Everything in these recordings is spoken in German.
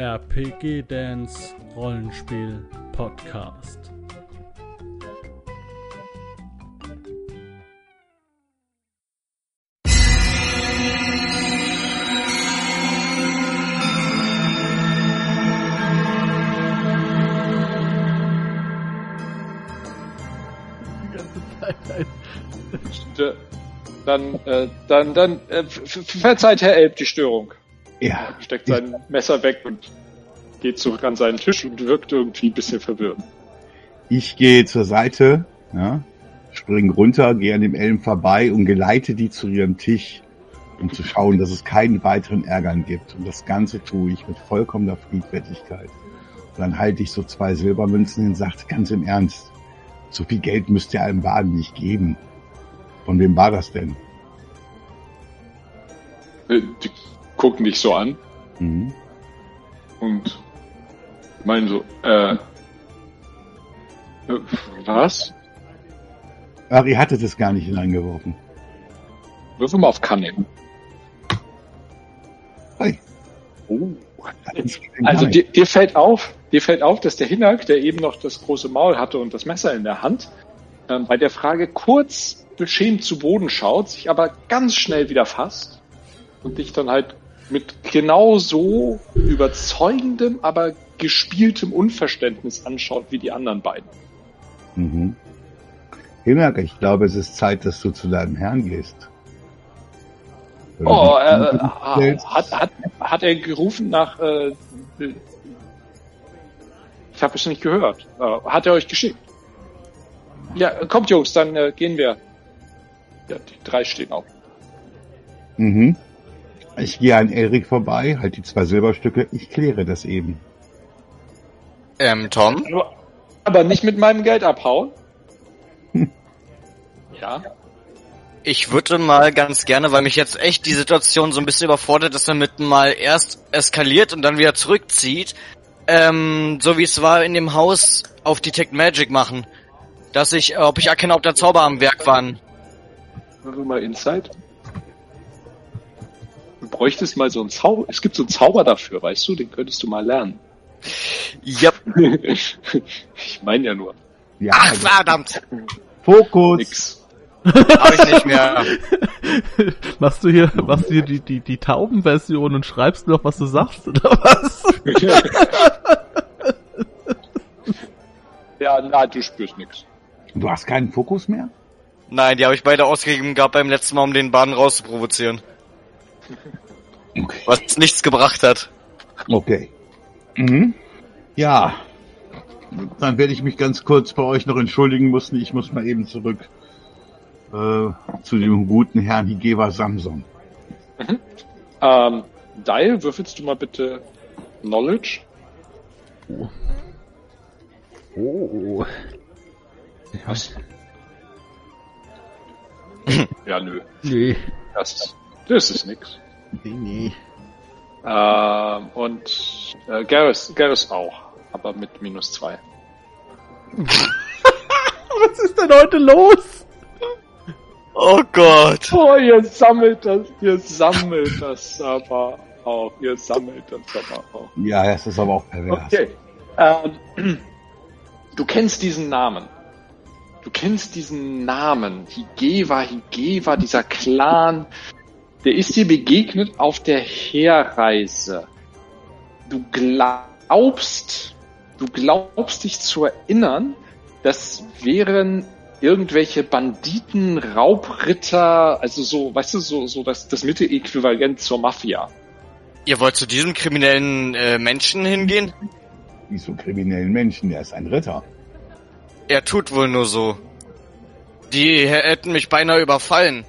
RPG Dance Rollenspiel Podcast. Dann, äh, dann, dann, äh, verzeiht Herr Elb die Störung. Ja, Steckt sein Messer weg und geht zurück an seinen Tisch und wirkt irgendwie ein bisschen verwirrt. ich gehe zur Seite, ja, spring runter, gehe an dem Elm vorbei und geleite die zu ihrem Tisch, um zu schauen, dass es keinen weiteren Ärgern gibt. Und das Ganze tue ich mit vollkommener Friedfertigkeit. Und dann halte ich so zwei Silbermünzen und sagt ganz im Ernst, so viel Geld müsst ihr einem Wagen nicht geben. Von wem war das denn? Äh, Die gucken dich so an Mhm. und meinen so, äh, äh, was? Ach, ihr hattet es gar nicht hineingeworfen. Würfel mal auf Cunning. Hey. Oh. Also dir, dir fällt auf, dir fällt auf, dass der Hinak, der eben noch das große Maul hatte und das Messer in der Hand, ähm, bei der Frage kurz beschämt zu Boden schaut, sich aber ganz schnell wieder fasst und dich dann halt mit genau so überzeugendem, aber gespieltem Unverständnis anschaut wie die anderen beiden. Mhm. Hinak, ich glaube, es ist Zeit, dass du zu deinem Herrn gehst. Du Oh, äh, äh, stellst, hat, hat, hat er gerufen nach... Äh, ich habe es nicht gehört. Äh, hat er euch geschickt? Ja, kommt Jungs, dann äh, gehen wir. Ja, die drei stehen auf. Mhm. Ich gehe an Erik vorbei, halt die zwei Silberstücke, ich kläre das eben. Ähm, Tom? Aber, nicht mit meinem Geld abhauen. Ja. Ich würde mal ganz gerne, weil mich jetzt echt die Situation so ein bisschen überfordert, dass er mit mal erst eskaliert und dann wieder zurückzieht, ähm, so wie es war in dem Haus auf Detect Magic machen. Dass ich, ob ich erkenne, ob da Zauber am Werk waren. Würfel mal Insight. Du bräuchtest mal so einen Zauber. Es gibt so einen Zauber dafür, weißt du? Den könntest du mal lernen. Ja. ich meine ja nur. Ja, Ach, also, verdammt! Fokus! Nix. Hab ich nicht mehr. Machst du hier, machst du hier die, die, die Taubenversion und schreibst noch, was du sagst, oder was? ja, na, du spürst nix. Du hast keinen Fokus mehr? Nein, die habe ich beide ausgegeben gehabt beim letzten Mal, um den Baden rauszuprovozieren. Okay. Was nichts gebracht hat. Okay. Mhm. Ja. Dann werde ich mich ganz kurz bei euch noch entschuldigen müssen. Ich muss mal eben zurück äh, zu dem guten Herrn Higeva Samson. Ähm, Dial, würfelst du mal bitte Knowledge? Oh. Was? ja, nö. Nee. Das, das ist nix. Nee, nee. Ähm, und äh, Garrus, Garrus auch, aber mit minus zwei. Was ist denn heute los? Oh Gott. Oh, ihr sammelt das, ihr sammelt das aber auch, ihr sammelt das aber auch. Ja, das ist aber auch pervers. Okay. Ähm, du kennst diesen Namen. Du kennst diesen Namen. Higeva, Higeva, dieser Clan. Der ist dir begegnet auf der Herreise. Du glaubst, du glaubst dich zu erinnern, das wären irgendwelche Banditen, Raubritter, also so, weißt du, so, so das, das Mitte-Äquivalent zur Mafia. Ihr wollt zu diesem kriminellen äh, Menschen hingehen? Nicht so kriminellen Menschen, der ist ein Ritter. Er tut wohl nur so. Die hätten mich beinahe überfallen.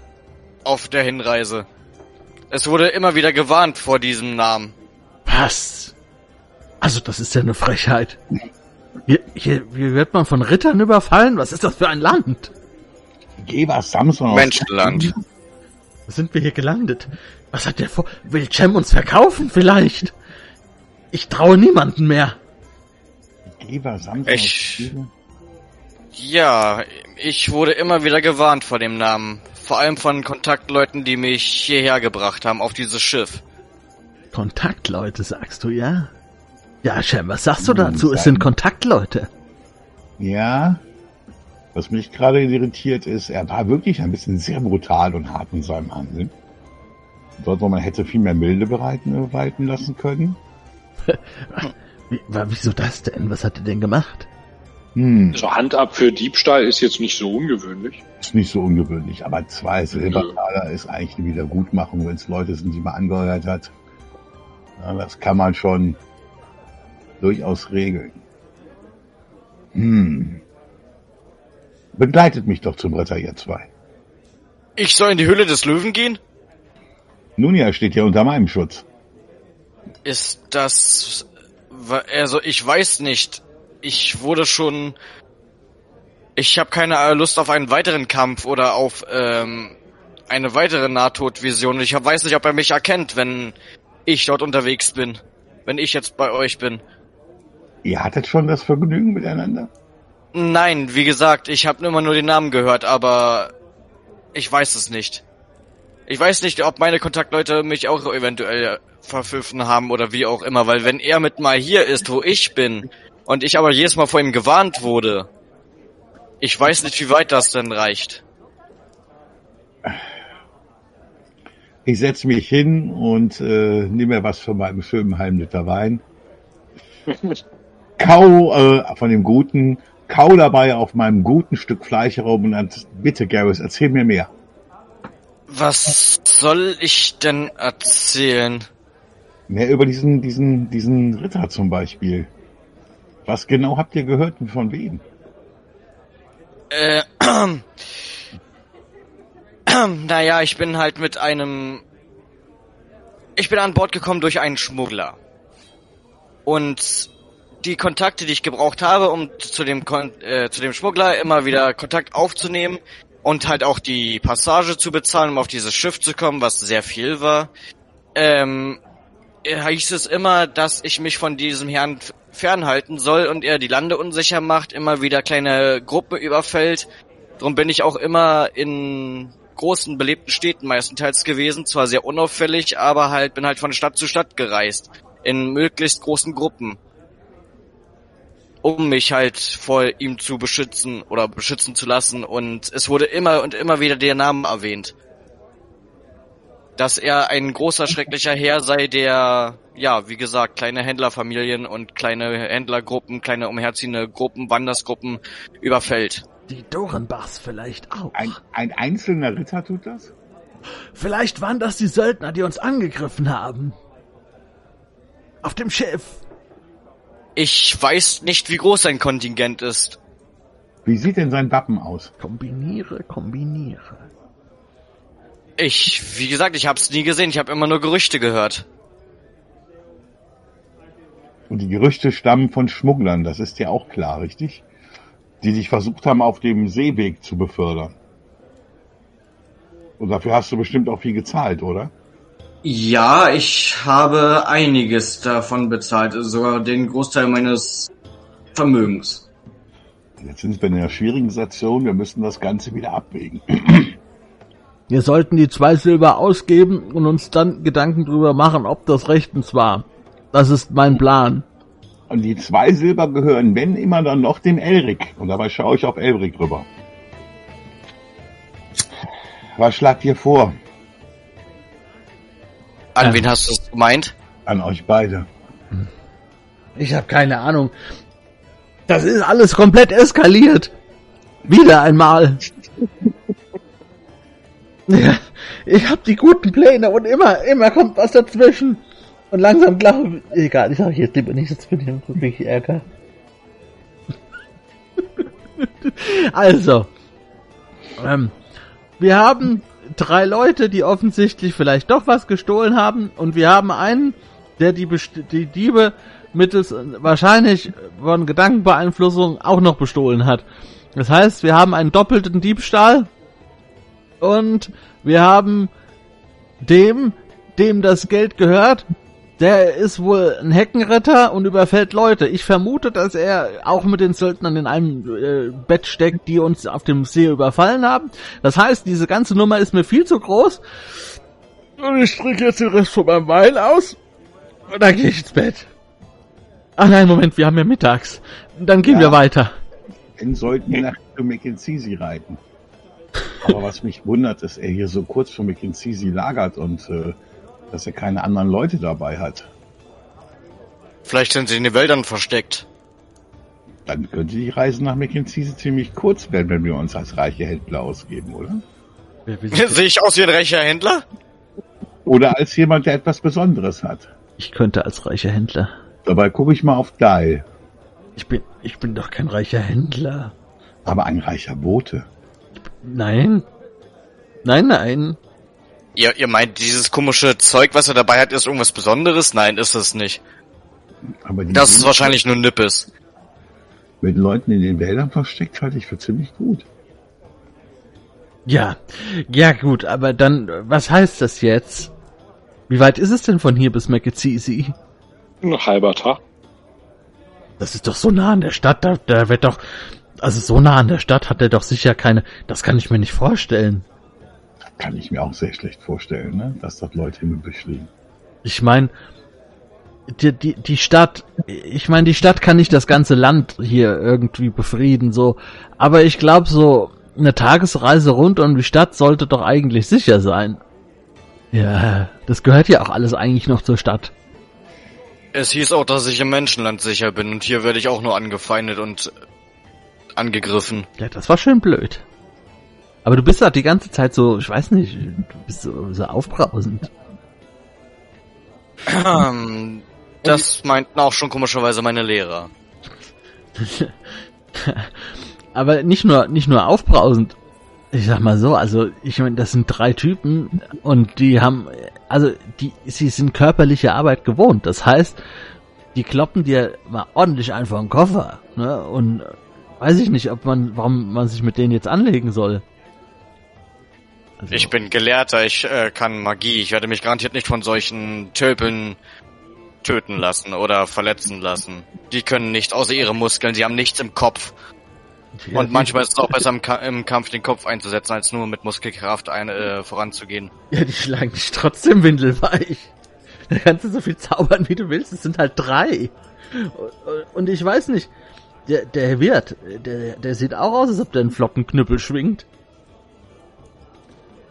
Auf der Hinreise. Es wurde immer wieder gewarnt vor diesem Namen. Was? Also, das ist ja eine Frechheit. Hier, hier, hier wird man von Rittern überfallen? Was ist das für ein Land? Higeva Samson aus Menschenland. Wo sind wir hier gelandet? Was hat der vor? Will Cem uns verkaufen vielleicht? Ich traue niemanden mehr. Higeva Samson Ich-? Ja, ich wurde immer wieder gewarnt vor dem Namen. Vor allem von Kontaktleuten, die mich hierher gebracht haben, auf dieses Schiff. Kontaktleute, sagst du, ja? Ja, Shem, was sagst du dazu? Es sind Kontaktleute. Ja. Was mich gerade irritiert ist, er war wirklich ein bisschen sehr brutal und hart in seinem Handeln. Dort, wo man hätte viel mehr Milde bereiten, walten lassen können. Wie, wieso das denn? Was hat er denn gemacht? Hm, So Hand ab für Diebstahl ist jetzt nicht so ungewöhnlich. ist nicht so ungewöhnlich, aber zwei Silbertaler ist eigentlich eine Wiedergutmachung, wenn es Leute sind, die man angeheuert hat. Ja, das kann man schon durchaus regeln. Hm. Begleitet mich doch zum Ritter, ihr zwei. Ich soll in die Höhle des Löwen gehen? Nun ja, steht ja unter meinem Schutz. Ist das... Also, ich weiß nicht. Ich wurde schon... Ich habe keine äh, Lust auf einen weiteren Kampf oder auf ähm, eine weitere Nahtodvision. Ich hab- weiß nicht, ob er mich erkennt, wenn ich dort unterwegs bin. Wenn ich jetzt bei euch bin. Ihr hattet schon das Vergnügen miteinander? Nein, wie gesagt, ich habe immer nur den Namen gehört, aber ich weiß es nicht. Ich weiß nicht, ob meine Kontaktleute mich auch eventuell verpfiffen haben oder wie auch immer, weil wenn er mit mal hier ist, wo ich bin, und ich aber jedes Mal vor ihm gewarnt wurde, ich weiß nicht, wie weit das denn reicht. Ich setze mich hin und äh, nehme mir was von meinem schönen halben Liter Wein. Kau äh, von dem guten, kau dabei auf meinem guten Stück Fleisch herum und dann, bitte Garrus, erzähl mir mehr. Was soll ich denn erzählen? Mehr über diesen, diesen, diesen Ritter zum Beispiel. Was genau habt ihr gehört und von wem? Äh, naja, ich bin halt mit einem... Ich bin an Bord gekommen durch einen Schmuggler. Und die Kontakte, die ich gebraucht habe, um zu dem, Kon äh, zu dem Schmuggler immer wieder Kontakt aufzunehmen und halt auch die Passage zu bezahlen, um auf dieses Schiff zu kommen, was sehr viel war, ähm, äh, hieß es immer, dass ich mich von diesem Herrn fernhalten soll und er die Lande unsicher macht, immer wieder kleine Gruppen überfällt. Darum bin ich auch immer in großen belebten Städten meistenteils gewesen, zwar sehr unauffällig, aber halt bin halt von Stadt zu Stadt gereist, in möglichst großen Gruppen, um mich halt vor ihm zu beschützen oder beschützen zu lassen. Und es wurde immer und immer wieder der Name erwähnt dass er ein großer, schrecklicher Herr sei, der, ja, wie gesagt, kleine Händlerfamilien und kleine Händlergruppen, kleine umherziehende Gruppen, Wandersgruppen überfällt. Die Dorenbachs vielleicht auch. Ein, ein einzelner Ritter tut das? Vielleicht waren das die Söldner, die uns angegriffen haben. Auf dem Schiff. Ich weiß nicht, wie groß sein Kontingent ist. Wie sieht denn sein Wappen aus? Kombiniere, kombiniere. Ich, wie gesagt, ich hab's nie gesehen, ich habe immer nur Gerüchte gehört. Und die Gerüchte stammen von Schmugglern, das ist ja auch klar, richtig? Die sich versucht haben, auf dem Seeweg zu befördern. Und dafür hast du bestimmt auch viel gezahlt, oder? Ja, ich habe einiges davon bezahlt, sogar den Großteil meines Vermögens. Jetzt sind wir in einer schwierigen Situation, wir müssen das Ganze wieder abwägen. Wir sollten die zwei Silber ausgeben und uns dann Gedanken drüber machen, ob das rechtens war. Das ist mein Plan. Und die zwei Silber gehören, wenn immer dann noch, dem Elric. Und dabei schaue ich auf Elric rüber. Was schlagt ihr vor? An Ja. wen hast du es gemeint? An euch beide. Ich habe keine Ahnung. Das ist alles komplett eskaliert. Wieder einmal. Ja, ich habe die guten Pläne und immer, immer kommt was dazwischen. Und langsam glaube ich, egal, ich sage jetzt lieber nicht, jetzt bin ich wirklich Ärger. also, ähm, wir haben drei Leute, die offensichtlich vielleicht doch was gestohlen haben und wir haben einen, der die, Best die Diebe mittels wahrscheinlich von Gedankenbeeinflussung auch noch bestohlen hat. Das heißt, wir haben einen doppelten Diebstahl und wir haben dem, dem das Geld gehört, der ist wohl ein Heckenretter und überfällt Leute. Ich vermute, dass er auch mit den Söldnern in einem äh, Bett steckt, die uns auf dem See überfallen haben. Das heißt, diese ganze Nummer ist mir viel zu groß. Und ich trinke jetzt den Rest von meinem Wein aus. Und dann gehe ich ins Bett. Ach nein, Moment, wir haben ja mittags. Dann gehen Ja. wir weiter. Dann sollten wir nach McKinsey reiten. Aber was mich wundert, ist, er hier so kurz vor McKinsey lagert und äh, dass er keine anderen Leute dabei hat. Vielleicht sind sie in den Wäldern versteckt. Dann könnte die Reise nach McKinsey ziemlich kurz werden, wenn wir uns als reiche Händler ausgeben, oder? Sehe ich aus wie ein reicher Händler? Oder als jemand, der etwas Besonderes hat. Ich könnte als reicher Händler. Dabei gucke ich mal auf Dial. Ich bin, ich bin doch kein reicher Händler. Aber ein reicher Bote. Nein. Nein, nein. Ihr, ihr meint, dieses komische Zeug, was er dabei hat, ist irgendwas Besonderes? Nein, ist es nicht. Aber die Das ist wahrscheinlich nur Nippes. mit Leuten in den Wäldern versteckt halte ich für ziemlich gut. Ja. Ja, gut, aber dann, was heißt das jetzt? Wie weit ist es denn von hier bis McKinsey? Ein halber Tag. Das ist doch so nah an der Stadt, da, da wird doch, also so nah an der Stadt hat er doch sicher keine, das kann ich mir nicht vorstellen. Kann ich mir auch sehr schlecht vorstellen, ne? dass dort Leute im Gebüsch liegen. Ich meine, die, die, die Stadt, ich meine, die Stadt kann nicht das ganze Land hier irgendwie befrieden, so, aber ich glaube, so eine Tagesreise rund um die Stadt sollte doch eigentlich sicher sein. Ja, das gehört ja auch alles eigentlich noch zur Stadt. Es hieß auch, dass ich im Menschenland sicher bin und hier werde ich auch nur angefeindet und angegriffen. Ja, das war schön blöd. Aber du bist halt die ganze Zeit so, ich weiß nicht, du bist so, so aufbrausend. Ähm, das meinten auch schon komischerweise meine Lehrer. Aber nicht nur, nicht nur aufbrausend. Ich sag mal so, also ich meine, das sind drei Typen und die haben, also die, sie sind körperliche Arbeit gewohnt. Das heißt, die kloppen dir mal ordentlich einfach einen Koffer. Ne? Und weiß ich nicht, ob man, warum man sich mit denen jetzt anlegen soll. Also, Ich bin Gelehrter, ich äh, kann Magie. Ich werde mich garantiert nicht von solchen Tölpeln töten lassen oder verletzen lassen. Die können nichts außer ihre Muskeln, sie haben nichts im Kopf. ja, Und manchmal ist es auch besser im, Ka im Kampf den Kopf einzusetzen, als nur mit Muskelkraft ein, äh, voranzugehen. Ja, die schlagen dich trotzdem windelweich. Da kannst du so viel zaubern, wie du willst. Es sind halt drei. Und ich weiß nicht, der, der Wirt, der, der sieht auch aus, als ob der einen Flockenknüppel schwingt.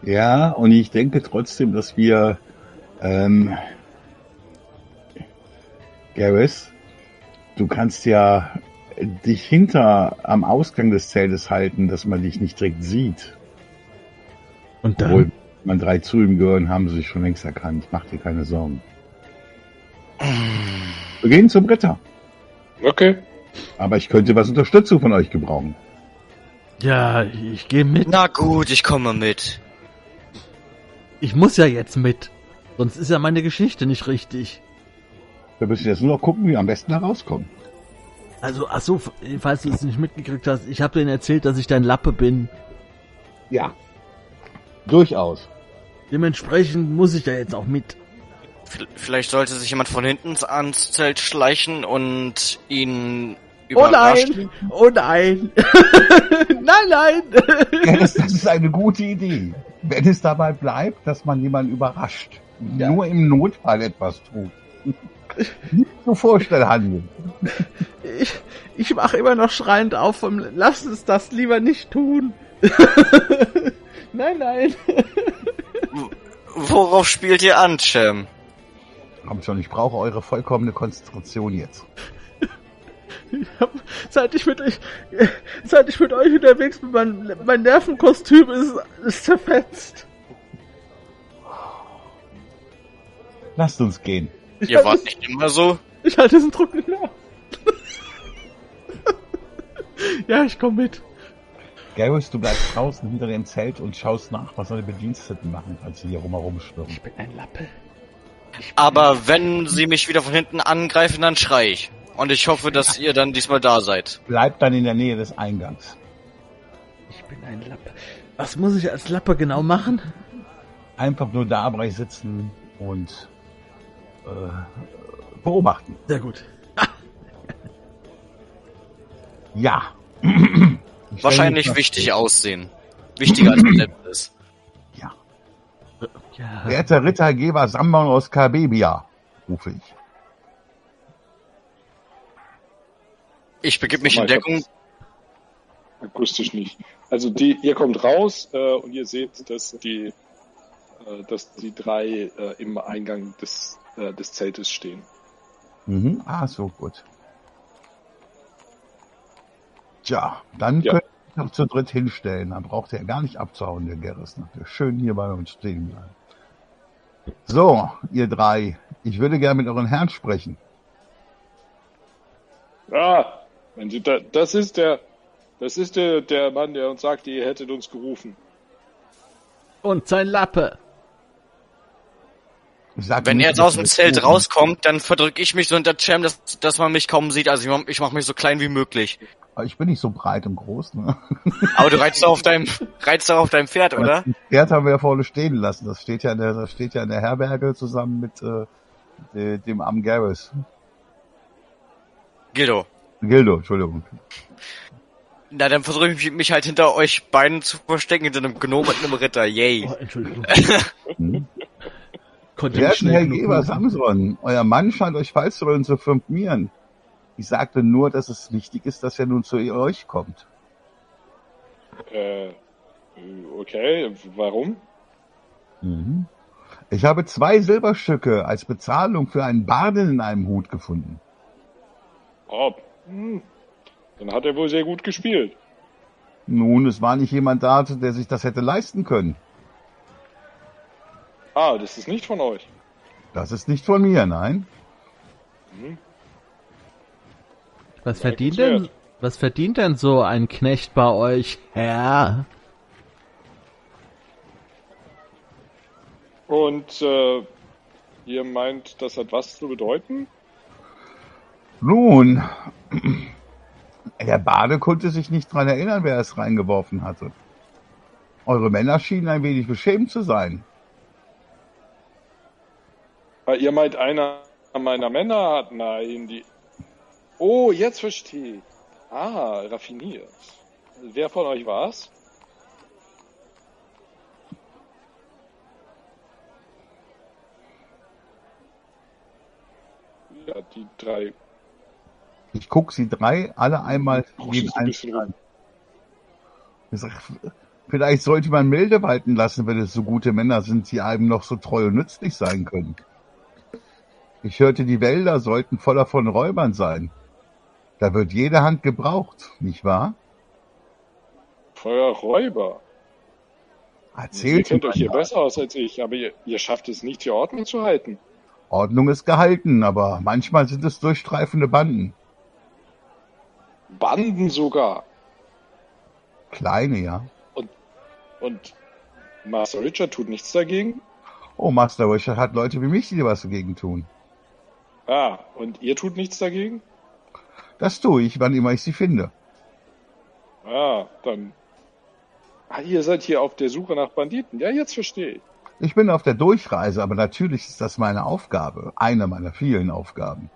Ja, und ich denke trotzdem, dass wir, ähm, Gareth, du kannst ja dich hinter am Ausgang des Zeltes halten, dass man dich nicht direkt sieht. Und Obwohl, dann, wenn man drei zu ihm gehören, haben sie sich schon längst erkannt. Mach dir keine Sorgen. Wir gehen zum Ritter. Okay. Aber ich könnte was Unterstützung von euch gebrauchen. ja, ich gehe mit. Na gut, ich komme mit. Ich muss ja jetzt mit. Sonst ist ja meine Geschichte nicht richtig. Wir müssen jetzt nur noch gucken, wie wir am besten da rauskommen. Also, ach so, falls du es nicht mitgekriegt hast, ich habe denen erzählt, dass ich dein Lappe bin. Ja. Durchaus. Dementsprechend muss ich da jetzt auch mit. Vielleicht sollte sich jemand von hinten ans Zelt schleichen und ihn Oh überraschen. nein! Oh nein! nein, nein! Ja, das, das ist eine gute Idee. Wenn es dabei bleibt, dass man jemanden überrascht. Ja. Nur im Notfall etwas tut. Nicht so vorstellen handeln. Ich, ich mache immer noch schreiend auf vom Lass uns das lieber nicht tun. nein, nein. Worauf spielt ihr an, Cem? Komm schon, ich brauche eure vollkommene Konzentration jetzt. Ich hab, seit ich mit euch, seit ich mit euch unterwegs bin, mein, mein Nervenkostüm ist, ist zerfetzt. Lasst uns gehen. Ich Ihr halte wart es- nicht immer so? Ich halte diesen Druck nicht mehr. ja, ich komm mit. Garrus, du bleibst draußen hinter dem Zelt und schaust nach, was deine Bediensteten machen, als sie hier rumherum schwirren. Ich bin ein Lappe. Aber wenn sie mich wieder von hinten angreifen, dann schrei ich. Und ich hoffe, dass ihr dann diesmal da seid. Bleib dann in der Nähe des Eingangs. Ich bin ein Lappe. Was muss ich als Lappe genau machen? Einfach nur dabei sitzen und äh, beobachten. Sehr gut. Ja. Wahrscheinlich wichtig aussehen. Wichtiger als Level ist. Ja. Werter Rittergeber Sambon aus Kabebia, rufe ich. Ich begib mich in Deckung. Akustisch nicht. Also die, ihr kommt raus äh, und ihr seht, dass die, äh, dass die drei äh, im Eingang des, äh, des Zeltes stehen. Mhm. Ah, so gut. Tja, dann Ja. könnt ihr noch zu dritt hinstellen. Dann braucht er gar nicht abzuhauen, der Gerris. Der schön hier bei uns stehen bleiben. So, ihr drei. Ich würde gerne mit euren Herrn sprechen. Ah, wenn Sie da, das ist der, das ist der, der Mann, der uns sagte, ihr hättet uns gerufen. Und sein Lappe. Sag Wenn er jetzt aus dem Zelt rufen. rauskommt, dann verdrücke ich mich so hinter Cem, dass, dass man mich kaum sieht. Also ich mach, ich mach mich so klein wie möglich. Aber Ich bin nicht so breit und groß, ne? Aber du reizt doch auf deinem, reizt doch auf deinem Pferd, oder? Das Pferd haben wir ja vorne stehen lassen. Das steht ja in der, das steht ja in der Herberge zusammen mit äh, de- dem Am Garris. Gildo. Gildo, Entschuldigung. Na, dann versuche ich mich halt hinter euch beiden zu verstecken, hinter einem Gnom und einem Ritter. Yay. Oh, Entschuldigung. Hm? Konnte Werten schnell Herr Geber. Samson, euer Mann scheint euch falsch zu wollen zu firmieren. Ich sagte nur, dass es wichtig ist, dass er nun zu euch kommt. Äh, okay, warum? Mhm. Ich habe zwei Silberstücke als Bezahlung für einen Barden in einem Hut gefunden. Oh, hm. Dann hat er wohl sehr gut gespielt. Nun, es war nicht jemand da, der sich das hätte leisten können. Ah, das ist nicht von euch. Das ist nicht von mir, nein. Was Ja, verdient denn, wert. was verdient denn so ein Knecht bei euch, Herr? Und äh, ihr meint, das hat was zu bedeuten? Nun, der Bade konnte sich nicht dran erinnern, wer es reingeworfen hatte. Eure Männer schienen ein wenig beschämt zu sein. Ihr meint, einer meiner Männer hat, nein, die... Oh, jetzt verstehe ich. Ah, raffiniert. Wer von euch war's? Ja, die drei. Ich guck sie drei alle einmal jeden einzeln vielleicht sollte man milde walten lassen, wenn es so gute Männer sind, die einem noch so treu und nützlich sein können. Ich hörte, die Wälder sollten voller von Räubern sein. Da wird jede Hand gebraucht, nicht wahr? Feuerräuber. Ihr Erzählt kennt mir euch hier besser aus als ich, aber ihr, ihr schafft es nicht, die Ordnung zu halten. Ordnung ist gehalten, aber manchmal sind es durchstreifende Banden. Banden sogar. Kleine, ja. Und Master Richard tut nichts dagegen? Oh, Master Richard hat Leute wie mich, die was dagegen tun. Ah, und ihr tut nichts dagegen? Das tue ich, wann immer ich sie finde. Ah, dann. Ah, ihr seid hier auf der Suche nach Banditen. Ja, jetzt verstehe ich. Ich bin auf der Durchreise, aber natürlich ist das meine Aufgabe. Eine meiner vielen Aufgaben.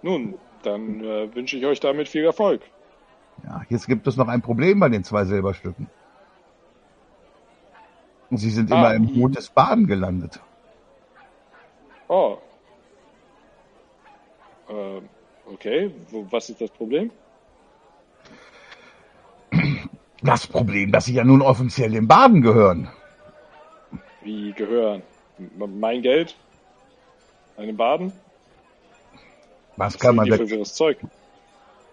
Nun, dann äh, wünsche ich euch damit viel Erfolg. Ja, jetzt gibt es noch ein Problem bei den zwei Silberstücken. Sie sind Ah. immer im Hut des Baden gelandet. Oh. Ähm, okay, was ist das Problem? Das Problem, dass sie ja nun offiziell dem Baden gehören. Wie gehören? Mein Geld? Einem Baden? Was Was kann man, sind die da, für wirres Zeug?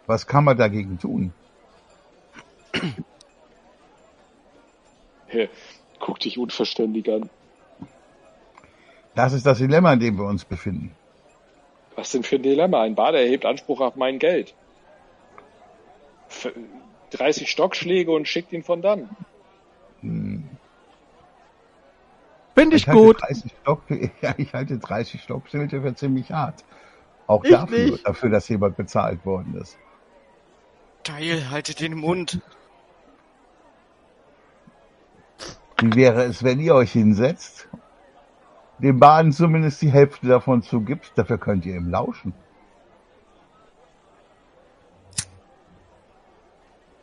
was kann man dagegen tun? Hey, guck dich unverständig an. Das ist das Dilemma, in dem wir uns befinden. Was denn für ein Dilemma? Ein Bade erhebt Anspruch auf mein Geld. F 30 Stockschläge und schickt ihn von dann. Finde ich halte gut. 30 Stock, ja, ich halte 30 Stockschilde für ziemlich hart. Auch Ich dafür, nicht. dafür, dass jemand bezahlt worden ist. Teil, haltet den Mund. Wie wäre es, wenn ihr euch hinsetzt, dem Baden zumindest die Hälfte davon zugibt, dafür könnt ihr ihm lauschen.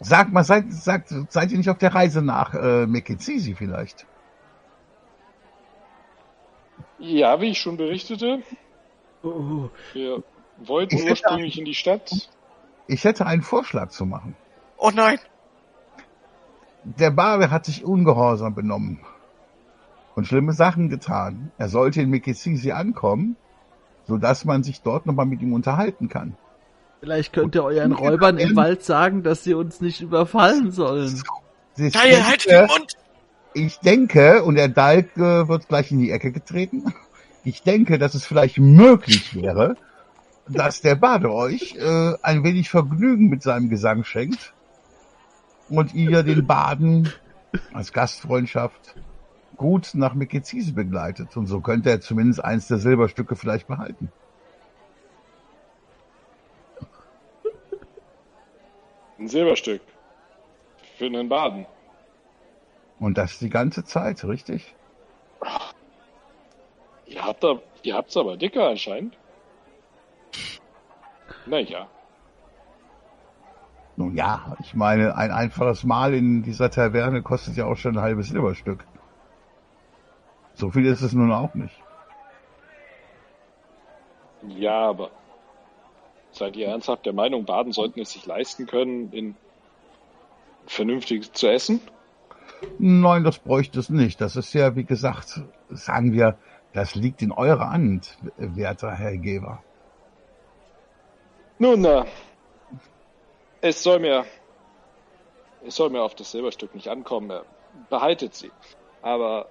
Sag mal, seid, sagt, seid ihr nicht auf der Reise nach äh, Mekizisi vielleicht? Ja, wie ich schon berichtete, wir wollten Ich hätte- ursprünglich in die Stadt. Ich hätte einen Vorschlag zu machen. Oh nein! Der Barbe hat sich ungehorsam benommen und schlimme Sachen getan. Er sollte in Mikesisi ankommen, sodass man sich dort nochmal mit ihm unterhalten kann. Vielleicht könnt ihr euren Räubern im Wald sagen, dass sie uns nicht überfallen sollen. Ich Geil, halt denke- den Mund! Ich denke, und der Dalk äh, wird gleich in die Ecke getreten, ich denke, dass es vielleicht möglich wäre, dass der Bade euch äh, ein wenig Vergnügen mit seinem Gesang schenkt und ihr den Baden als Gastfreundschaft gut nach Mekezise begleitet. Und so könnte er zumindest eins der Silberstücke vielleicht behalten. Ein Silberstück. Für einen Baden. Und das die ganze Zeit, richtig? Ihr habt da, ihr habt's aber dicker anscheinend. Naja. Nun ja, ich meine, ein einfaches Mal in dieser Taverne kostet ja auch schon ein halbes Silberstück. So viel ist es nun auch nicht. Ja, aber seid ihr ernsthaft der Meinung, Baden sollten es sich leisten können, in vernünftig zu essen? Nein, das bräuchte es nicht. Das ist ja, wie gesagt, sagen wir, das liegt in eurer Hand, werter Herr Geber. Nun, na, es soll mir, es soll mir auf das Silberstück nicht ankommen. Behaltet sie. Aber,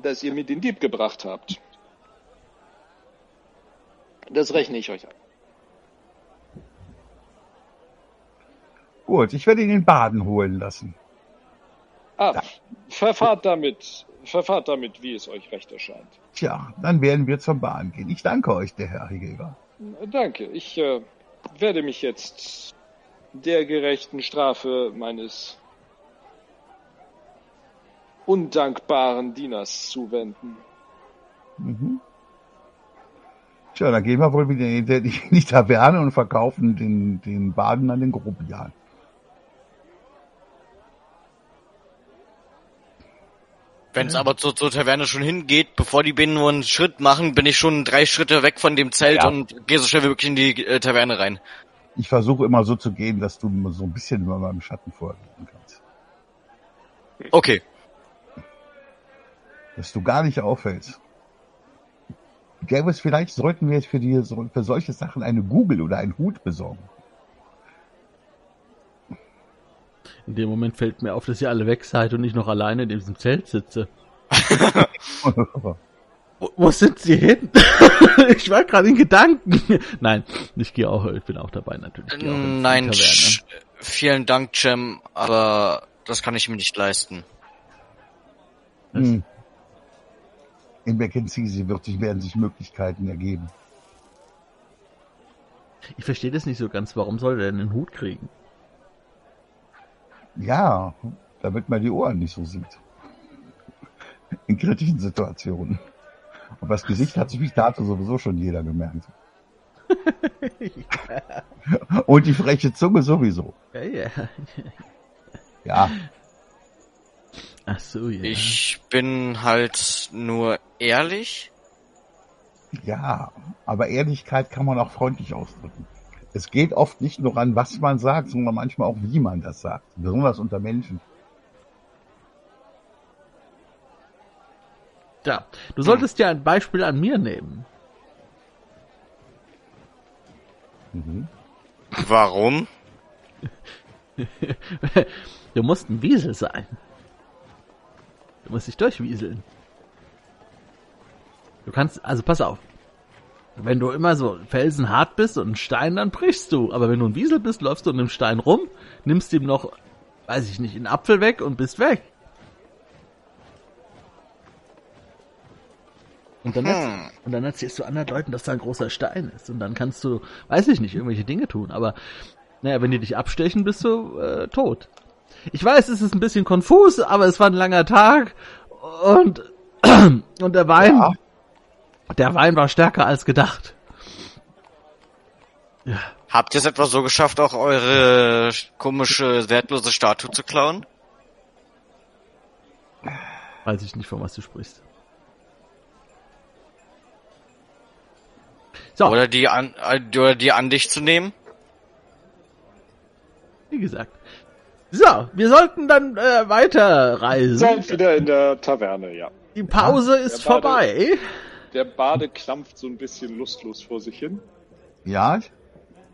dass ihr mir den Dieb gebracht habt, das rechne ich euch an. Gut, ich werde ihn in Baden holen lassen. Ah, verfahrt damit, verfahrt damit, wie es euch recht erscheint. Tja, dann werden wir zur Bahn gehen. Ich danke euch, der Herr Geber. Danke. Ich äh, werde mich jetzt der gerechten Strafe meines undankbaren Dieners zuwenden. Mhm. Tja, dann gehen wir wohl wieder in die, in die Taverne und verkaufen den, den Baden an den Grobian. Wenn es aber zur, zur Taverne schon hingeht, bevor die Bienen nur einen Schritt machen, bin ich schon drei Schritte weg von dem Zelt Ja. und gehe so schnell wie möglich in die äh, Taverne rein. Ich versuche immer so zu gehen, dass du so ein bisschen über meinem Schatten vorgehen kannst. Okay. Dass du gar nicht auffällst. Gäbe es vielleicht, sollten wir jetzt für, die, so- für solche Sachen eine Google oder einen Hut besorgen. In dem Moment fällt mir auf, dass ihr alle weg seid und ich noch alleine in diesem Zelt sitze. Wo, wo sind sie hin? ich war gerade in Gedanken. Nein, ich gehe auch, ich bin auch dabei natürlich. Auch Nein, sch- vielen Dank, Cem, aber das kann ich mir nicht leisten. Hm. In McKinsey wird sich, werden sich Möglichkeiten ergeben. Ich verstehe das nicht so ganz. Warum soll der denn einen Hut kriegen? Ja, damit man die Ohren nicht so sieht. In kritischen Situationen. Und das Gesicht hat sich bis dato sowieso schon jeder gemerkt. Und die freche Zunge sowieso. Ja, ja. Ja, Ach so, ja. Ich bin halt nur ehrlich. ja. Aber Ehrlichkeit kann man auch freundlich ausdrücken. Es geht oft nicht nur an, was man sagt, sondern manchmal auch, wie man das sagt. Besonders unter Menschen. Ja, du solltest ja ein Beispiel an mir nehmen. Mhm. Warum? Du musst ein Wiesel sein. Du musst dich durchwieseln. Du kannst, also pass auf. Wenn du immer so felsenhart bist und ein Stein, dann brichst du. Aber wenn du ein Wiesel bist, läufst du an einem Stein rum, nimmst ihm noch, weiß ich nicht, einen Apfel weg und bist weg. Und dann, Hm. und dann erzählst du anderen Leuten, dass da ein großer Stein ist. Und dann kannst du, weiß ich nicht, irgendwelche Dinge tun. Aber naja, wenn die dich abstechen, bist du äh, tot. Ich weiß, es ist ein bisschen konfus, aber es war ein langer Tag und und der Wein, Ja. der Wein war stärker als gedacht. Habt ihr es etwa so geschafft, auch eure komische, wertlose Statue zu klauen? Weiß ich nicht, von was du sprichst. So, Oder die an, äh, oder die an dich zu nehmen? wie gesagt. So, wir sollten dann äh, weiterreisen. Seid wieder in der Taverne, ja. Die Pause ist Der Bade- vorbei. Der Bade klampft so ein bisschen lustlos vor sich hin. Ja, ich,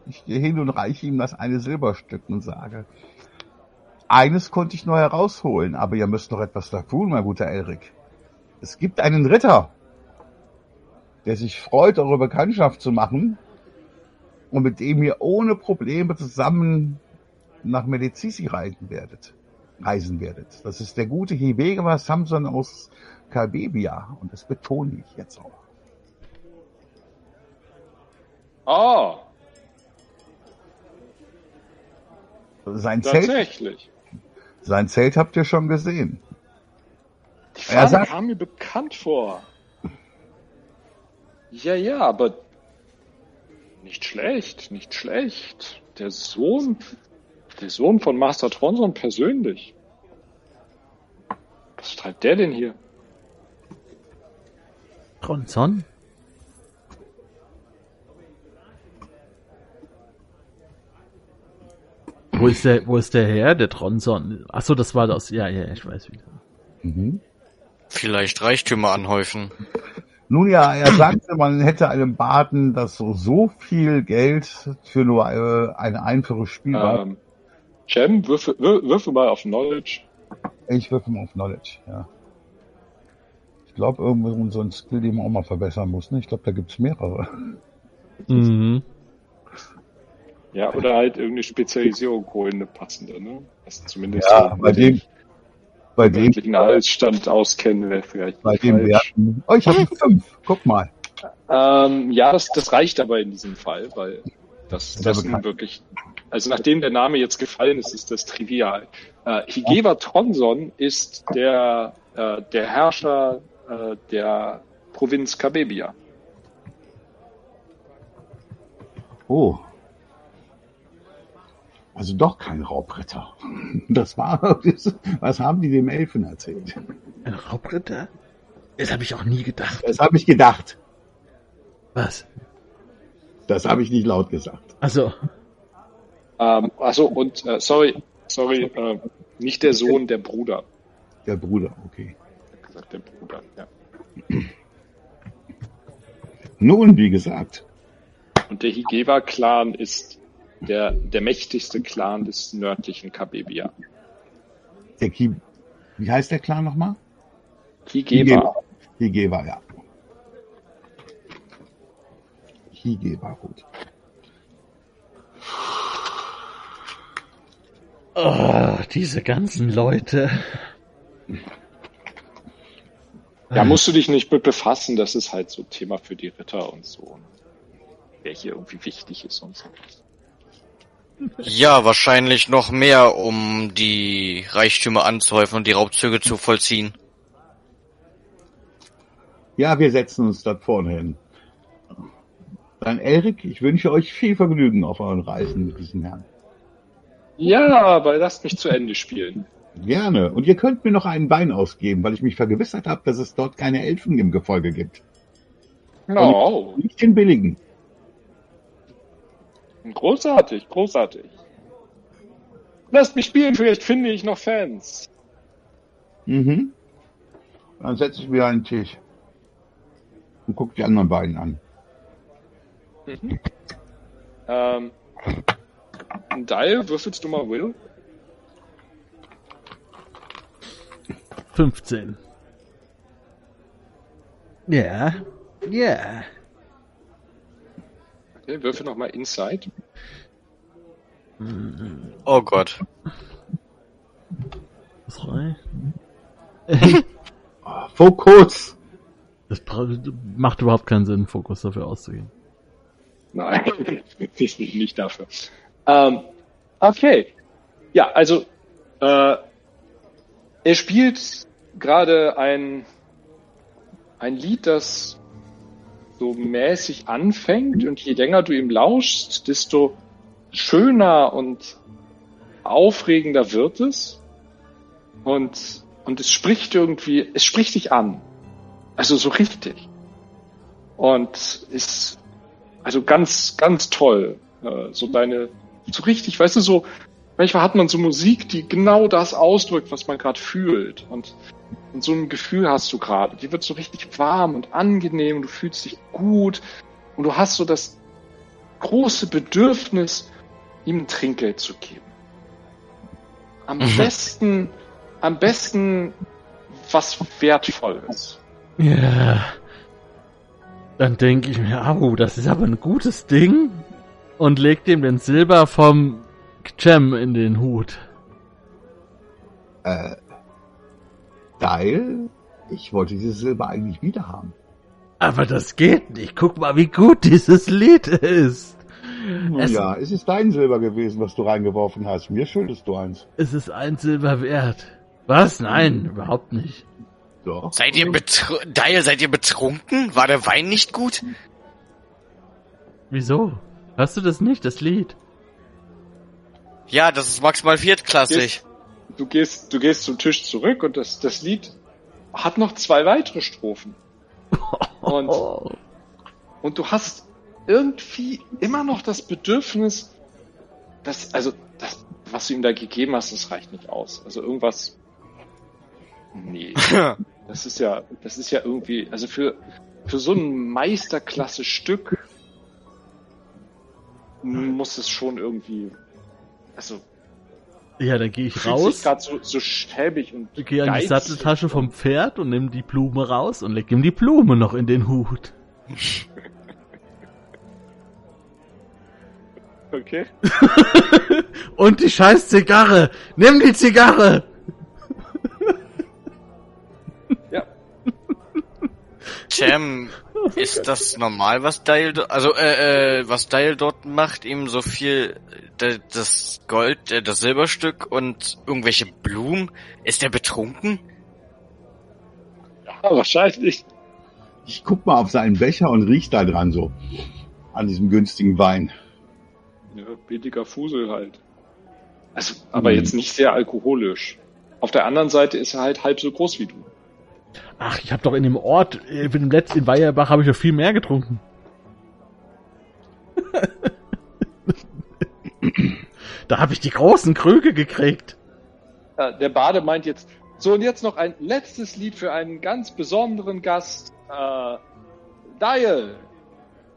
ich gehe hin und reiche ihm das eine Silberstück und sage, eines konnte ich nur herausholen, aber ihr müsst noch etwas tun, mein guter Elric. Es gibt einen Ritter, der sich freut, eure Bekanntschaft zu machen und mit dem ihr ohne Probleme zusammen nach Medici reisen werdet. Reisen werdet. Das ist der gute Hibegama Samson aus Kalbebia und das betone ich jetzt auch. Ah, Sein Zelt, tatsächlich. sein Zelt habt ihr schon gesehen. Die Er Fahne sagt- kam mir bekannt vor. Ja, ja, aber nicht schlecht, nicht schlecht. Der Sohn, der Sohn von Master Tronson persönlich. Was treibt der denn hier? Tronson? Wo ist der, wo ist der her, der Tronson? Ach so, das war das. Ja, ja, ich weiß wieder. Mhm. Vielleicht Reichtümer anhäufen. Nun ja, er sagte, man hätte einem Baden das so, so viel Geld für nur äh, eine einfache Spiel war. Ähm, Cem, würfel, wür- würfel mal auf Knowledge. Ich würfel mal auf Knowledge, ja. Ich glaube, irgendwo so ein Skill, den man auch mal verbessern muss. Ne? Ich glaube, da gibt's mehrere. Mhm. Ja, oder halt irgendeine Spezialisierung holen, eine passende, ne? Das zumindest Ja, so bei dem, bei dem, Gehaltsstand auskennen wäre vielleicht bei dem. Werten. Oh, ich habe fünf. Guck mal. Ähm, ja, das, das reicht aber in diesem Fall, weil das, das nun bekannt. wirklich, also nachdem der Name jetzt gefallen ist, ist das trivial. Äh, Higeva Tronson ist der, äh, der Herrscher äh, der Provinz Kabebia. Oh. Also doch kein Raubritter. Das war, was haben die dem Elfen erzählt? Ein Raubritter? Das habe ich auch nie gedacht. Das habe ich gedacht. Was? Das habe ich nicht laut gesagt. Also, Ähm, achso, und äh, sorry, sorry, äh, nicht der Sohn, der Bruder. Der Bruder, okay. Gesagt, der Bruder, ja. Nun, wie gesagt, Und der Higeva-Clan ist der, der mächtigste Clan des nördlichen Kabebia. der Ki wie heißt der Clan nochmal? Higeva. Higeva, ja. Higeva, gut. oh, diese ganzen Leute. Ja, musst du dich nicht mit befassen, das ist halt so Thema für die Ritter und so. ne? Wer hier irgendwie wichtig ist und so. Ja, wahrscheinlich noch mehr, um die Reichtümer anzuhäufen und die Raubzüge zu vollziehen. Ja, wir setzen uns dort vorne hin. Dann Erik, ich wünsche euch viel Vergnügen auf euren Reisen mit diesen Herrn. Ja, aber lasst mich zu Ende spielen. Gerne. Und ihr könnt mir noch einen Wein ausgeben, weil ich mich vergewissert habe, dass es dort keine Elfen im Gefolge gibt. No, Nicht den billigen. großartig, großartig. Lasst mich spielen, vielleicht finde ich noch Fans. Mhm. Dann setze ich mir einen Tisch und guck die anderen beiden an. Ähm, Dial, würfelst du mal Will? 15. Ja. Ja. Okay, würfel noch mal Insight. Oh Gott. Drei. Fokus! Das macht überhaupt keinen Sinn, Fokus dafür auszugehen. Nein, nicht, nicht dafür. Ähm, okay. Ja, also äh, er spielt gerade ein, ein Lied, das so mäßig anfängt und je länger du ihm lauschst, desto schöner und aufregender wird es. Und, und es spricht irgendwie, es spricht dich an. Also so richtig. Und ist also ganz, ganz toll. Äh, so deine, so richtig, weißt du, so, manchmal hat man so Musik, die genau das ausdrückt, was man gerade fühlt. Und, und so ein Gefühl hast du gerade. Die wird so richtig warm und angenehm, du fühlst dich gut und du hast so das große Bedürfnis, ihm ein Trinkgeld zu geben. Am Mhm. besten, am besten was Wertvolles. Ja. Dann denke ich mir, au, das ist aber ein gutes Ding. Und leg dem den Silber vom Cem in den Hut. Äh, Dial, ich wollte dieses Silber eigentlich wieder haben. Aber das geht nicht. Guck mal, wie gut dieses Lied ist. Es- ja, es ist dein Silber gewesen, was du reingeworfen hast. Mir schuldest du eins. Es ist ein Silber wert. Was? Nein, überhaupt nicht. Doch. Seid ihr betr Dial, seid ihr betrunken? War der Wein nicht gut? Wieso? Hörst du das nicht, das Lied? Ja, das ist maximal viertklassig. Du gehst, du gehst zum Tisch zurück und das, das Lied hat noch zwei weitere Strophen. Und, und du hast irgendwie immer noch das Bedürfnis, dass, also, das, was du ihm da gegeben hast, das reicht nicht aus. Also irgendwas, nee. Das ist ja, das ist ja irgendwie, also für, für so ein Meisterklasse-Stück muss es schon irgendwie, also, Ja, dann gehe ich raus, gerade so, so schäbig und gehe an die. Satteltasche vom Pferd und nimm die Blume raus und leg ihm die Blume noch in den Hut. Okay. Und die scheiß Zigarre! Nimm die Zigarre! Cem, ist das normal, was Dial, also äh, äh, was Dial dort macht, ihm so viel äh, das Gold, äh, das Silberstück und irgendwelche Blumen? Ist er betrunken? ja, wahrscheinlich. Ich guck mal auf seinen Becher und riech da dran so. An diesem günstigen Wein. Ja, billiger Fusel halt. Also, aber Mhm. jetzt nicht sehr alkoholisch. Auf der anderen Seite ist er halt halb so groß wie du. Ach, ich habe doch in dem Ort, äh, in dem letzten in Weierbach habe ich doch viel mehr getrunken. da habe ich die großen Krüge gekriegt. Ja, der Bade meint jetzt, so und jetzt noch ein letztes Lied für einen ganz besonderen Gast. Äh, Dial,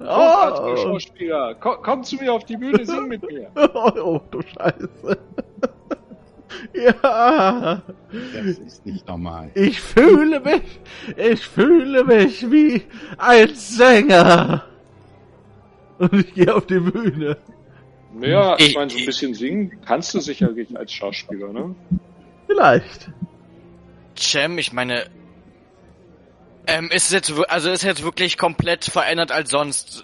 Oh, Schauspieler, komm, komm zu mir auf die Bühne, sing mit mir. oh, oh du Scheiße. Ja, Das ist nicht normal. ich fühle mich, ich fühle mich wie ein Sänger. Und ich gehe auf die Bühne. Naja, ich Ich- meine, so ein bisschen singen kannst du sicherlich als Schauspieler, ne? Vielleicht. Cem, ich meine, ähm, ist jetzt, also ist jetzt wirklich komplett verändert als sonst,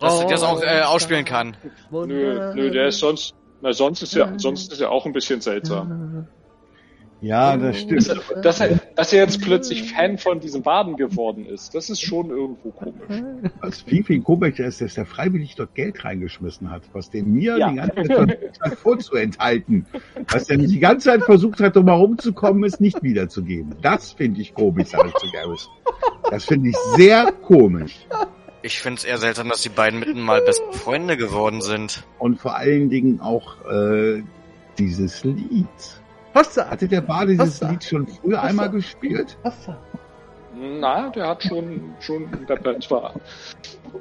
dass er das auch äh, ausspielen kann. Nö, nö, der ist sonst, na, sonst ist er, sonst ist er auch ein bisschen seltsam. Ja, das stimmt. Dass er, dass er jetzt plötzlich Fan von diesem Baden geworden ist, das ist schon irgendwo komisch. Was viel, viel komischer ist, dass er freiwillig dort Geld reingeschmissen hat, was dem mir Ja. die ganze Zeit versucht hat vorzuenthalten. Was er die ganze Zeit versucht hat, um herumzukommen, es nicht wiederzugeben. Das finde ich komisch, sage ich zu Garrus. Das finde ich sehr komisch. Ich find's eher seltsam, dass die beiden mitten mal beste Freunde geworden sind. Und vor allen Dingen auch äh, dieses Lied. Hossa, Hatte der Bade dieses Was? Lied schon früher einmal gespielt? Hossa. Na, der hat schon, schon ein Repertoire.